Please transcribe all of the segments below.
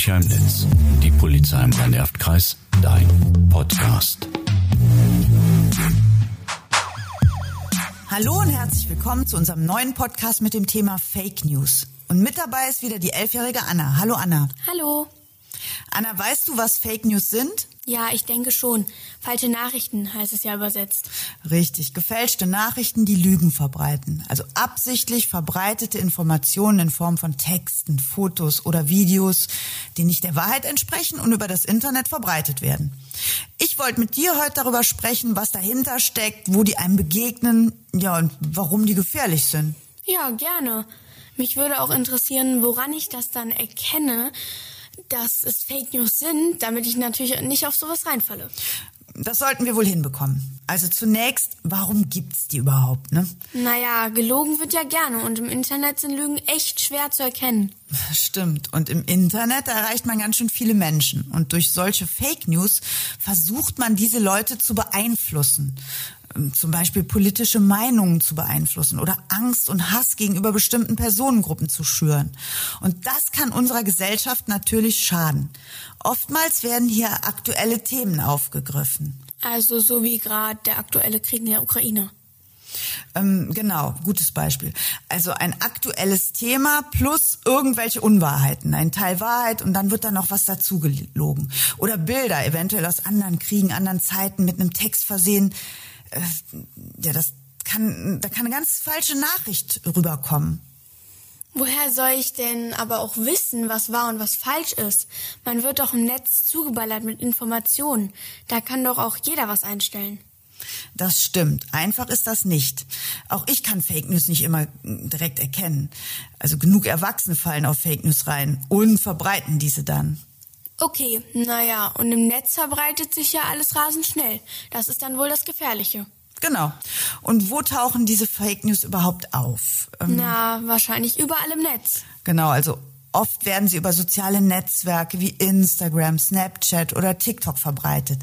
Gefährlicher im Netz. Die Polizei im Rhein-Erft-Kreis. Dein Podcast. Hallo und herzlich willkommen zu unserem neuen Podcast mit dem Thema Fake News. Und mit dabei ist wieder die elfjährige Anna. Hallo Anna. Hallo. Anna, weißt du, was Fake News sind? Ja, ich denke schon. Falsche Nachrichten heißt es ja übersetzt. Richtig, gefälschte Nachrichten, die Lügen verbreiten. Also absichtlich verbreitete Informationen in Form von Texten, Fotos oder Videos, die nicht der Wahrheit entsprechen und über das Internet verbreitet werden. Ich wollte mit dir heute darüber sprechen, was dahinter steckt, wo die einem begegnen, ja, und warum die gefährlich sind. Ja, gerne. Mich würde auch interessieren, woran ich das dann erkenne, dass es Fake News sind, damit ich natürlich nicht auf sowas reinfalle. Das sollten wir wohl hinbekommen. Also zunächst, warum gibt's die überhaupt, ne? Naja, gelogen wird ja gerne und im Internet sind Lügen echt schwer zu erkennen. Stimmt. Und im Internet erreicht man ganz schön viele Menschen. Und durch solche Fake News versucht man diese Leute zu beeinflussen. Ähm, zum Beispiel politische Meinungen zu beeinflussen oder Angst und Hass gegenüber bestimmten Personengruppen zu schüren. Und das kann unserer Gesellschaft natürlich schaden. Oftmals werden hier aktuelle Themen aufgegriffen. Also so wie gerade der aktuelle Krieg in der Ukraine. Ähm, genau, gutes Beispiel. Also ein aktuelles Thema plus irgendwelche Unwahrheiten. Ein Teil Wahrheit und dann wird da noch was dazu gelogen. Oder Bilder, eventuell aus anderen Kriegen, anderen Zeiten mit einem Text versehen. Äh, ja, das kann, da kann eine ganz falsche Nachricht rüberkommen. Woher soll ich denn aber auch wissen, was wahr und was falsch ist? Man wird doch im Netz zugeballert mit Informationen. Da kann doch auch jeder was einstellen. Das stimmt. Einfach ist das nicht. Auch ich kann Fake News nicht immer direkt erkennen. Also genug Erwachsene fallen auf Fake News rein und verbreiten diese dann. Okay, naja, und im Netz verbreitet sich ja alles rasend schnell. Das ist dann wohl das Gefährliche. Genau. Und wo tauchen diese Fake News überhaupt auf? Ähm, Na, wahrscheinlich überall im Netz. Genau, also oft werden sie über soziale Netzwerke wie Instagram, Snapchat oder TikTok verbreitet.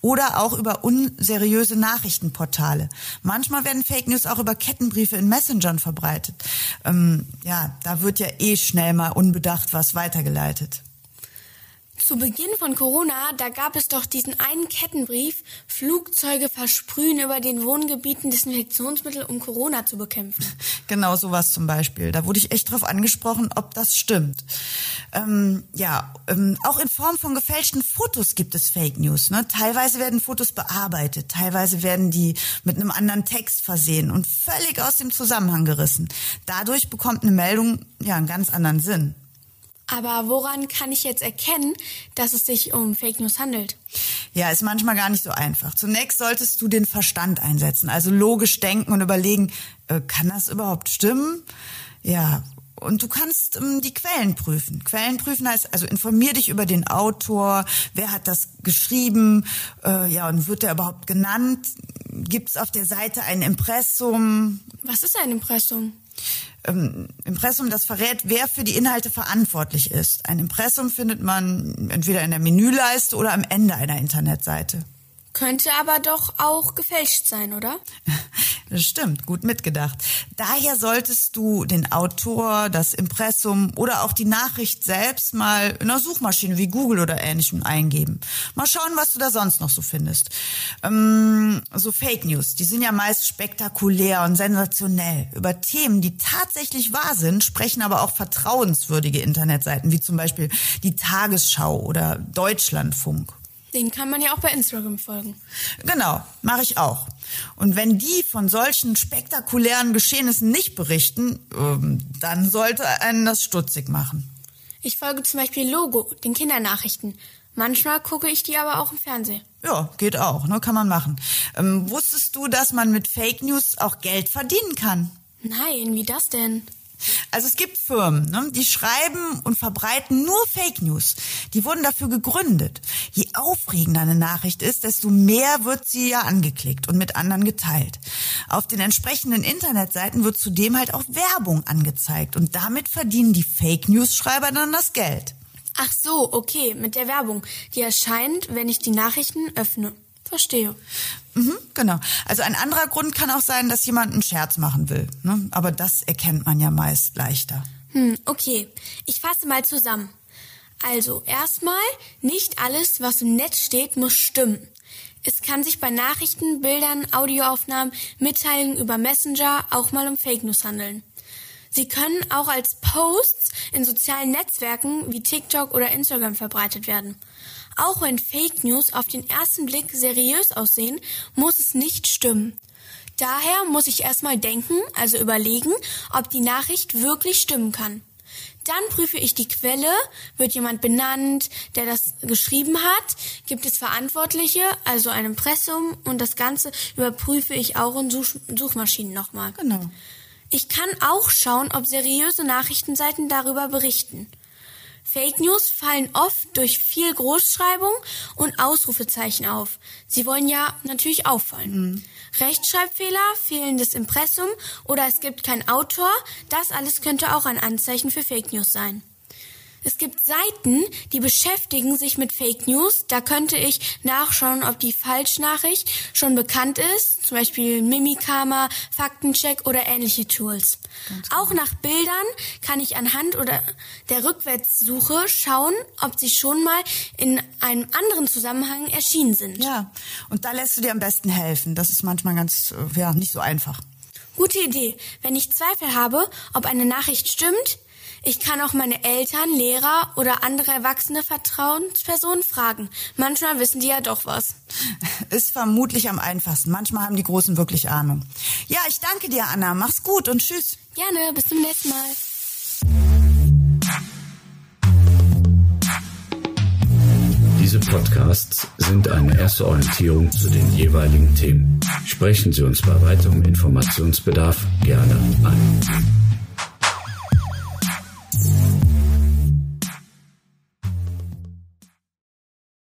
Oder auch über unseriöse Nachrichtenportale. Manchmal werden Fake News auch über Kettenbriefe in Messengern verbreitet. Ähm, ja, da wird ja eh schnell mal unbedacht was weitergeleitet. Zu Beginn von Corona, da gab es doch diesen einen Kettenbrief, Flugzeuge versprühen über den Wohngebieten Desinfektionsmittel, um Corona zu bekämpfen. Genau sowas zum Beispiel. Da wurde ich echt drauf angesprochen, ob das stimmt. Ähm, ja, ähm, auch in Form von gefälschten Fotos gibt es Fake News. Ne? Teilweise werden Fotos bearbeitet, teilweise werden die mit einem anderen Text versehen und völlig aus dem Zusammenhang gerissen. Dadurch bekommt eine Meldung ja einen ganz anderen Sinn. Aber woran kann ich jetzt erkennen, dass es sich um Fake News handelt? Ja, ist manchmal gar nicht so einfach. Zunächst solltest du den Verstand einsetzen, also logisch denken und überlegen, äh, kann das überhaupt stimmen? Ja, und du kannst ähm, die Quellen prüfen. Quellen prüfen heißt, also informier dich über den Autor, wer hat das geschrieben, äh, ja, und wird der überhaupt genannt? Gibt es auf der Seite ein Impressum? Was ist ein Impressum? Ähm, Impressum, das verrät, wer für die Inhalte verantwortlich ist. Ein Impressum findet man entweder in der Menüleiste oder am Ende einer Internetseite. Könnte aber doch auch gefälscht sein, oder? Das stimmt, gut mitgedacht. Daher solltest du den Autor, das Impressum oder auch die Nachricht selbst mal in einer Suchmaschine wie Google oder ähnlichem eingeben. Mal schauen, was du da sonst noch so findest. Ähm, so Fake News, die sind ja meist spektakulär und sensationell. Über Themen, die tatsächlich wahr sind, sprechen aber auch vertrauenswürdige Internetseiten, wie zum Beispiel die Tagesschau oder Deutschlandfunk. Den kann man ja auch bei Instagram folgen. Genau, mache ich auch. Und wenn die von solchen spektakulären Geschehnissen nicht berichten, ähm, dann sollte einen das stutzig machen. Ich folge zum Beispiel Logo, den Kindernachrichten. Manchmal gucke ich die aber auch im Fernsehen. Ja, geht auch, ne, kann man machen. Ähm, wusstest du, dass man mit Fake News auch Geld verdienen kann? Nein, wie das denn? Also es gibt Firmen, ne, die schreiben und verbreiten nur Fake News. Die wurden dafür gegründet. Je aufregender eine Nachricht ist, desto mehr wird sie ja angeklickt und mit anderen geteilt. Auf den entsprechenden Internetseiten wird zudem halt auch Werbung angezeigt und damit verdienen die Fake News Schreiber dann das Geld. Ach so, okay, mit der Werbung. Die erscheint, wenn ich die Nachrichten öffne. Verstehe. Mhm, genau. Also ein anderer Grund kann auch sein, dass jemand einen Scherz machen will. Ne? Aber das erkennt man ja meist leichter. Hm, okay. Ich fasse mal zusammen. Also erstmal, nicht alles, was im Netz steht, muss stimmen. Es kann sich bei Nachrichten, Bildern, Audioaufnahmen, Mitteilungen über Messenger auch mal um Fake News handeln. Sie können auch als Posts in sozialen Netzwerken wie TikTok oder Instagram verbreitet werden. Auch wenn Fake News auf den ersten Blick seriös aussehen, muss es nicht stimmen. Daher muss ich erstmal denken, also überlegen, ob die Nachricht wirklich stimmen kann. Dann prüfe ich die Quelle, wird jemand benannt, der das geschrieben hat, gibt es Verantwortliche, also ein Impressum und das Ganze überprüfe ich auch in Such Suchmaschinen nochmal. Genau. Ich kann auch schauen, ob seriöse Nachrichtenseiten darüber berichten. Fake News fallen oft durch viel Großschreibung und Ausrufezeichen auf. Sie wollen ja natürlich auffallen. Mhm. Rechtschreibfehler, fehlendes Impressum oder es gibt keinen Autor, das alles könnte auch ein Anzeichen für Fake News sein. Es gibt Seiten, die beschäftigen sich mit Fake News. Da könnte ich nachschauen, ob die Falschnachricht schon bekannt ist, zum Beispiel Mimikama, Faktencheck oder ähnliche Tools. Auch nach Bildern kann ich anhand oder der Rückwärtssuche schauen, ob sie schon mal in einem anderen Zusammenhang erschienen sind. Ja, und da lässt du dir am besten helfen. Das ist manchmal ganz, äh, ja, nicht so einfach. Gute Idee. Wenn ich Zweifel habe, ob eine Nachricht stimmt, ich kann auch meine Eltern, Lehrer oder andere erwachsene Vertrauenspersonen fragen. Manchmal wissen die ja doch was. Ist vermutlich am einfachsten. Manchmal haben die Großen wirklich Ahnung. Ja, ich danke dir, Anna. Mach's gut und tschüss. Gerne, bis zum nächsten Mal. Diese Podcasts sind eine erste Orientierung zu den jeweiligen Themen. Sprechen Sie uns bei weiterem Informationsbedarf gerne an.